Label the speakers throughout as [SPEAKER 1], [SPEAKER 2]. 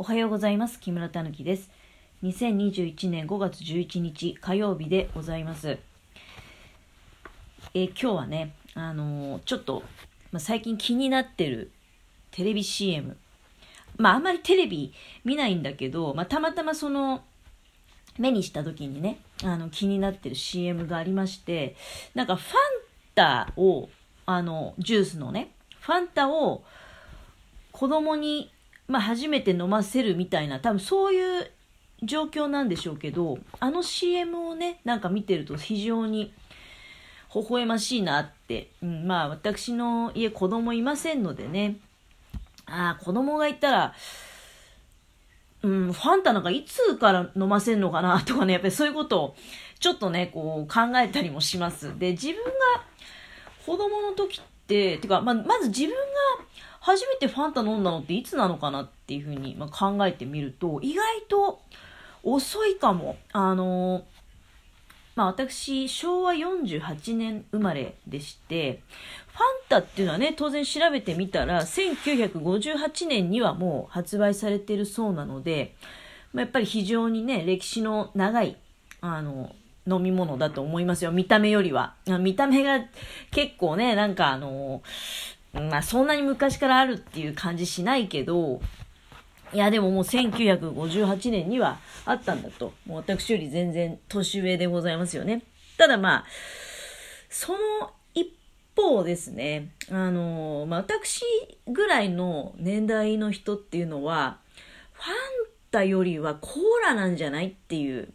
[SPEAKER 1] おはようございます。木村たぬきです。2021年5月11日火曜日でございます。え今日はね、あのー、ちょっと、まあ、最近気になってるテレビ CM。まあ、あんまりテレビ見ないんだけど、まあ、たまたまその、目にした時にね、あの、気になってる CM がありまして、なんかファンタを、あの、ジュースのね、ファンタを子供にまあ、初めて飲ませるみたいな、多分そういう状況なんでしょうけど、あの CM をね、なんか見てると非常に微笑ましいなって、うん、まあ私の家子供いませんのでね、ああ、子供がいたら、うん、ファンタなんかいつから飲ませんのかなとかね、やっぱりそういうことをちょっとね、こう考えたりもします。で、自分が子供の時って、てか、まあ、まず自分が初めてファンタ飲んだのっていつなのかなっていうふうに、ま考えてみると、意外と遅いかも。あのまあ私、昭和48年生まれでして、ファンタっていうのはね、当然調べてみたら、1958年にはもう発売されてるそうなので、まあ、やっぱり非常にね、歴史の長い、あの、飲み物だと思いますよ。見た目よりは。見た目が結構ね、なんかあの、まあそんなに昔からあるっていう感じしないけど、いやでももう1958年にはあったんだと。もう私より全然年上でございますよね。ただまあ、その一方ですね、あの、まあ私ぐらいの年代の人っていうのは、ファンタよりはコーラなんじゃないっていう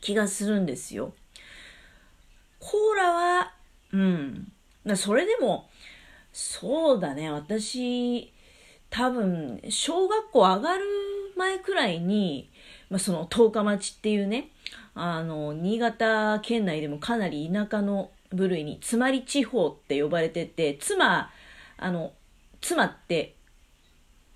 [SPEAKER 1] 気がするんですよ。コーラは、うん。それでも、そうだね、私、多分、小学校上がる前くらいに、まあ、その十日町っていうね、あの、新潟県内でもかなり田舎の部類に、つまり地方って呼ばれてて、妻、あの、妻って、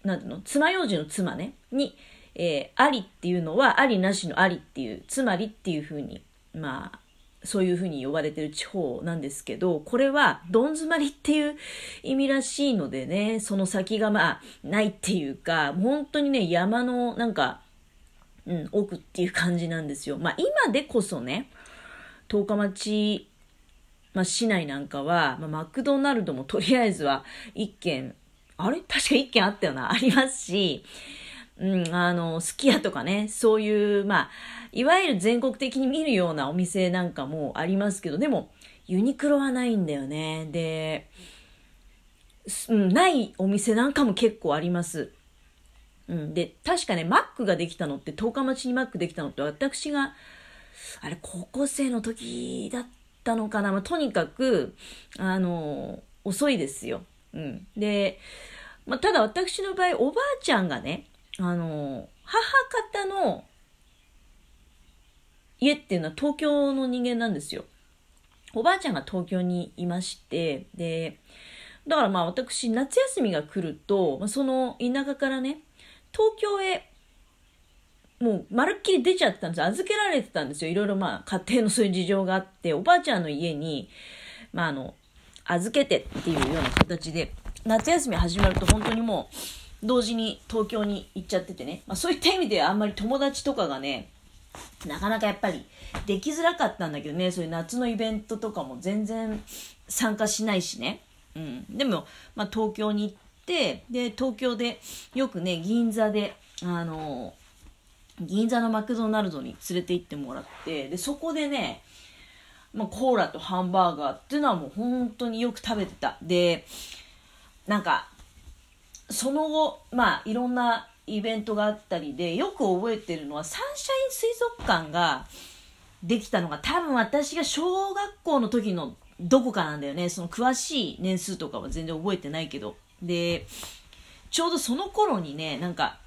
[SPEAKER 1] なんていうの？妻幼児の妻ね、に、えー、ありっていうのは、ありなしのありっていう、つまりっていうふうに、まあ、そういうふうに呼ばれてる地方なんですけど、これはどん詰まりっていう意味らしいのでね、その先がまあないっていうか、本当にね、山のなんか、うん、奥っていう感じなんですよ。まあ今でこそね、十日町、まあ、市内なんかは、まあ、マクドナルドもとりあえずは一軒、あれ？確か一軒あったよな、ありますし、うん、あの、すき家とかね、そういう、まあ、いわゆる全国的に見るようなお店なんかもありますけど、でも、ユニクロはないんだよね。で、うん、ないお店なんかも結構あります。うん、で、確かね、マックができたのって、十日町にマックできたのって、私が、あれ、高校生の時だったのかな。まあ、とにかく、あの、遅いですよ。うん。で、まあ、ただ私の場合、おばあちゃんがね、あの、母方の家っていうのは東京の人間なんですよ。おばあちゃんが東京にいまして、で、だからまあ私、夏休みが来ると、その田舎からね、東京へ、もうまるっきり出ちゃったんです預けられてたんですよ。いろいろまあ家庭のそういう事情があって、おばあちゃんの家に、まああの、預けてっていうような形で、夏休み始まると本当にもう、同時に東京に行っちゃっててね、まあ、そういった意味であんまり友達とかがね、なかなかやっぱりできづらかったんだけどね、そういう夏のイベントとかも全然参加しないしね。うん。でも、まあ、東京に行って、で、東京でよくね、銀座で、あの、銀座のマクドナルドに連れて行ってもらって、で、そこでね、まあ、コーラとハンバーガーっていうのはもう本当によく食べてた。で、なんか、その後、まあ、いろんなイベントがあったりで、よく覚えてるのは、サンシャイン水族館ができたのが、多分私が小学校の時のどこかなんだよね。その詳しい年数とかは全然覚えてないけど。で、ちょうどその頃にね、なんか、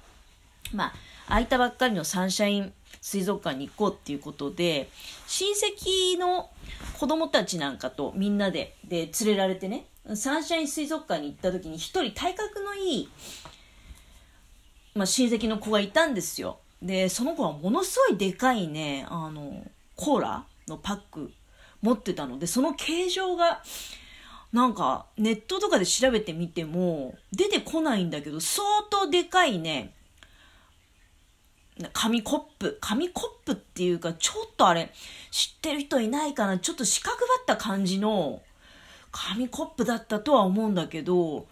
[SPEAKER 1] まあ、空いたばっかりのサンシャイン水族館に行こうっていうことで、親戚の子供たちなんかとみんなで、で、連れられてね、サンシャイン水族館に行った時に一人体格のいい、まあ、親戚の子がいたんですよ。で、その子はものすごいでかいね、あの、コーラのパック持ってたので、その形状が、なんか、ネットとかで調べてみても、出てこないんだけど、相当でかいね、紙コップ。紙コップっていうか、ちょっとあれ、知ってる人いないかな？ちょっと四角ばった感じの紙コップだったとは思うんだけど、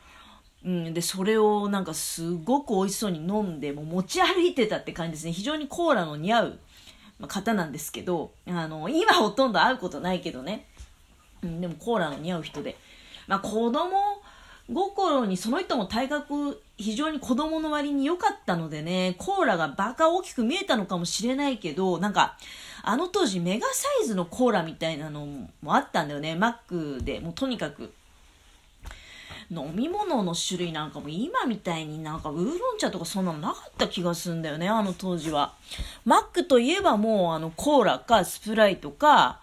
[SPEAKER 1] うん、で、それをなんかすごく美味しそうに飲んで、もう持ち歩いてたって感じですね。非常にコーラの似合う方なんですけど、あの、今ほとんど会うことないけどね。うん、でもコーラの似合う人で。まあ子供心にその人も体格非常に子供の割に良かったのでね、コーラがバカ大きく見えたのかもしれないけど、なんか、あの当時メガサイズのコーラみたいなのもあったんだよね。マックで。もうとにかく。飲み物の種類なんかも今みたいになんかウーロン茶とかそんなのなかった気がするんだよね、あの当時は。マックといえばもうあのコーラかスプライトか、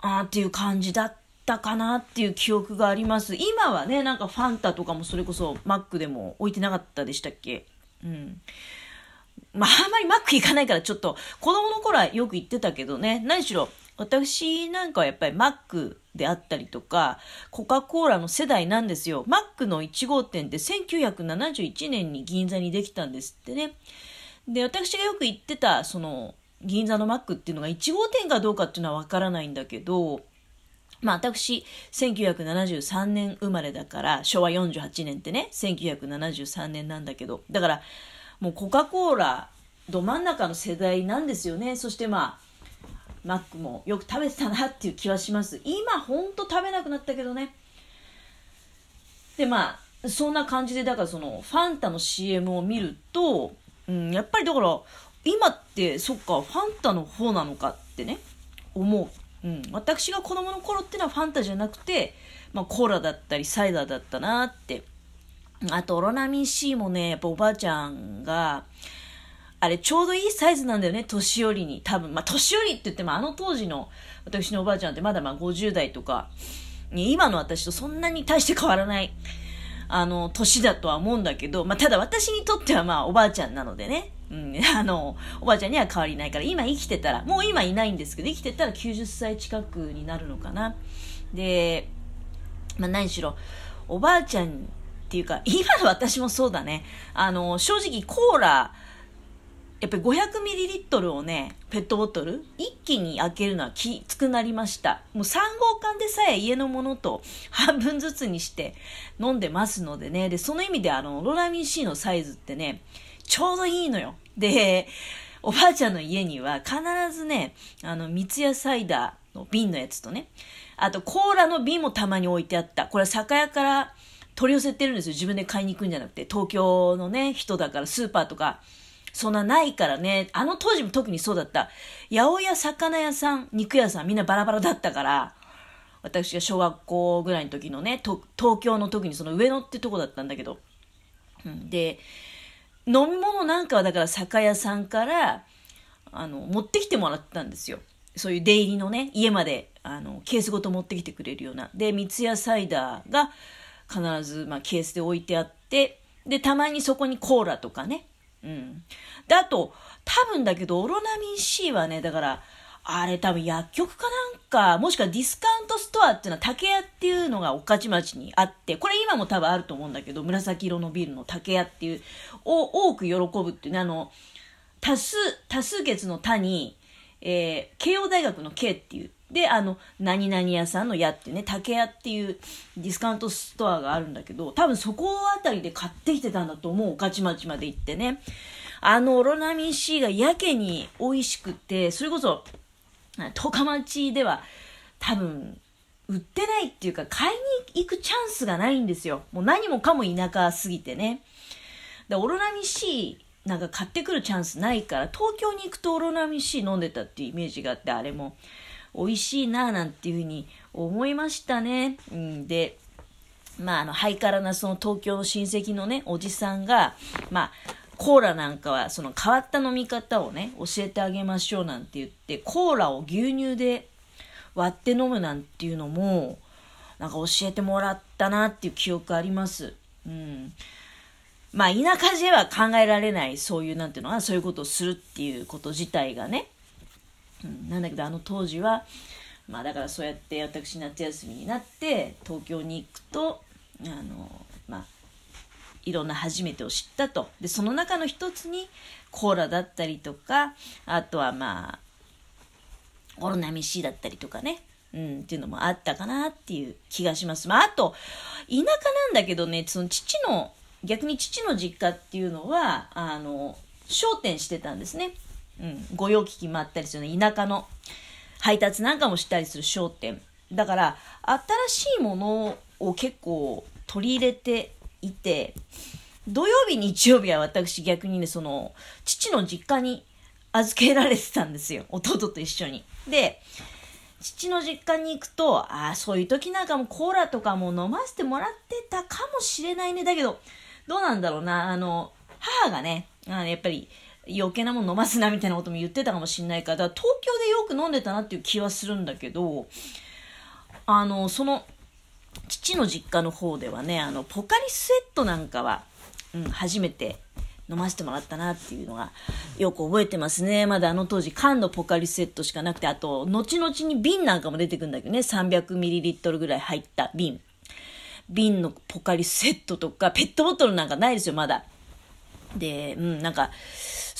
[SPEAKER 1] あーっていう感じだったったかなっていう記憶があります。今はね、なんかファンタとかもそれこそマックでも置いてなかったでしたっけ？うん。まあ、あんまりマック行かないからちょっと、子供の頃はよく行ってたけどね、何しろ、私なんかはやっぱりマックであったりとか、コカ・コーラの世代なんですよ。マックの1号店って1971年に銀座にできたんですってね。で、私がよく行ってた、その、銀座のマックっていうのが1号店かどうかっていうのはわからないんだけど、まあ私、1973年生まれだから、昭和48年ってね、1973年なんだけど、だから、もうコカ・コーラ、ど真ん中の世代なんですよね。そしてまあ、マックもよく食べてたなっていう気はします。今ほんと食べなくなったけどね。でまあ、そんな感じで、だからその、ファンタの CM を見ると、うん、やっぱりだから、今って、そっか、ファンタの方なのかってね、思う。うん、私が子供の頃っていうのはファンタじゃなくて、まあ、コーラだったりサイダーだったなって。あとオロナミン C もねやっぱおばあちゃんがあれちょうどいいサイズなんだよね年寄りに。多分まあ年寄りって言ってもあの当時の私のおばあちゃんってまだまあ50代とか。今の私とそんなに大して変わらないあの年だとは思うんだけど、まあ、ただ私にとってはまあおばあちゃんなのでね。うん、あの、おばあちゃんには変わりないから、今生きてたら、もう今いないんですけど、生きてたら90歳近くになるのかな。で、まあ何しろ、おばあちゃんっていうか、今の私もそうだね。あの、正直コーラ、やっぱり 500ml をね、ペットボトル、一気に開けるのはきつくなりました。もう3号缶でさえ家のものと半分ずつにして飲んでますのでね。で、その意味であの、ロラミン C のサイズってね、ちょうどいいのよ。で、おばあちゃんの家には必ずね、あの、三ツ矢サイダーの瓶のやつとね、あとコーラの瓶もたまに置いてあった。これは酒屋から取り寄せてるんですよ。自分で買いに行くんじゃなくて、東京のね、人だからスーパーとか、そんなないからね、あの当時も特にそうだった。八百屋、魚屋さん、肉屋さん、みんなバラバラだったから、私が小学校ぐらいの時のね、東京の時にその上野ってとこだったんだけど、うん、で、飲み物なんかはだから酒屋さんからあの持ってきてもらったんですよ。そういう出入りのね、家まであのケースごと持ってきてくれるような。で、三ツ矢サイダーが必ず、まあ、ケースで置いてあって、で、たまにそこにコーラとかね。うん。で、あと、多分だけど、オロナミン C はね、だから、あれ多分薬局かなんか、もしくはディスカウントストアっていうのは竹屋っていうのが御徒町にあって、これ今も多分あると思うんだけど、紫色のビルの竹屋っていう、を多く喜ぶっていうね、あの、多数、多数決の他に、えー、慶応大学の K っていう、で、あの、何々屋さんの屋っていうね、竹屋っていうディスカウントストアがあるんだけど、多分そこあたりで買ってきてたんだと思う、御徒町まで行ってね。あのオロナミン C がやけに美味しくて、それこそ、十日町では多分売ってないっていうか買いに行くチャンスがないんですよ。もう何もかも田舎すぎてね。で、オロナミン C なんか買ってくるチャンスないから、東京に行くとオロナミン C 飲んでたっていうイメージがあって、あれも美味しいなぁなんていうふうに思いましたね。うん、で、まあ、あの、ハイカラなその東京の親戚のね、おじさんが、まあ、コーラなんかはその変わった飲み方をね、教えてあげましょうなんて言って、コーラを牛乳で割って飲むなんていうのも、なんか教えてもらったなっていう記憶あります。うん。まあ、田舎では考えられない、そういう、なんていうのは、そういうことをするっていうこと自体がね。うん、なんだけど、あの当時は、まあ、だからそうやって私夏休みになって、東京に行くと、あの、まあ、いろんな初めてを知ったと。で、その中の一つにコーラだったりとか、あとはまあ、オロナミシだったりとかね。うん、っていうのもあったかなっていう気がします。まあ、あと、田舎なんだけどね、その父の、逆に父の実家っていうのは、あの、商店してたんですね。うん、御用聞きもあったりするの、田舎の配達なんかもしたりする商店。だから、新しいものを結構取り入れていて、土曜日、日曜日は私逆にね、その、父の実家に預けられてたんですよ。弟と一緒に。で、父の実家に行くと、ああ、そういう時なんかもコーラとかも飲ませてもらってたかもしれないね。だけど、どうなんだろうな。あの、母がね、あやっぱり余計なもの飲ますなみたいなことも言ってたかもしれないから、から東京でよく飲んでたなっていう気はするんだけど、あの、その、父の実家の方ではね、あの、ポカリスエットなんかは、うん、初めて飲ませてもらったなっていうのがよく覚えてますね。まだあの当時缶のポカリスエットしかなくて、あと、後々に瓶なんかも出てくるんだけどね、300ml ぐらい入った瓶。瓶のポカリスエットとか、ペットボトルなんかないですよ、まだ。で、うん、なんか、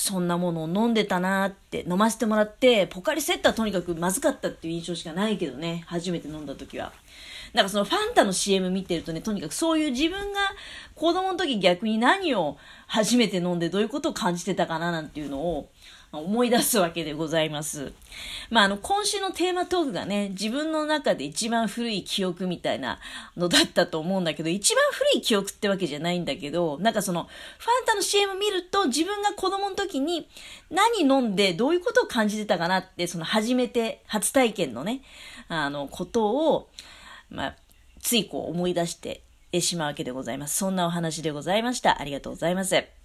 [SPEAKER 1] そんなものを飲んでたなって、飲ませてもらって、ポカリセットはとにかくまずかったっていう印象しかないけどね、初めて飲んだ時は。なんかそのファンタの CM 見てるとね、とにかくそういう自分が子供の時逆に何を初めて飲んでどういうことを感じてたかななんていうのを思い出すわけでございます。まあ、あの、今週のテーマトークがね、自分の中で一番古い記憶みたいなのだったと思うんだけど、一番古い記憶ってわけじゃないんだけど、なんかその、ファンタの CM 見ると自分が子供の時に何飲んでどういうことを感じてたかなって、その初めて、初体験のね、あの、ことを、まあ、ついこう思い出してしまうわけでございます。そんなお話でございました。ありがとうございます。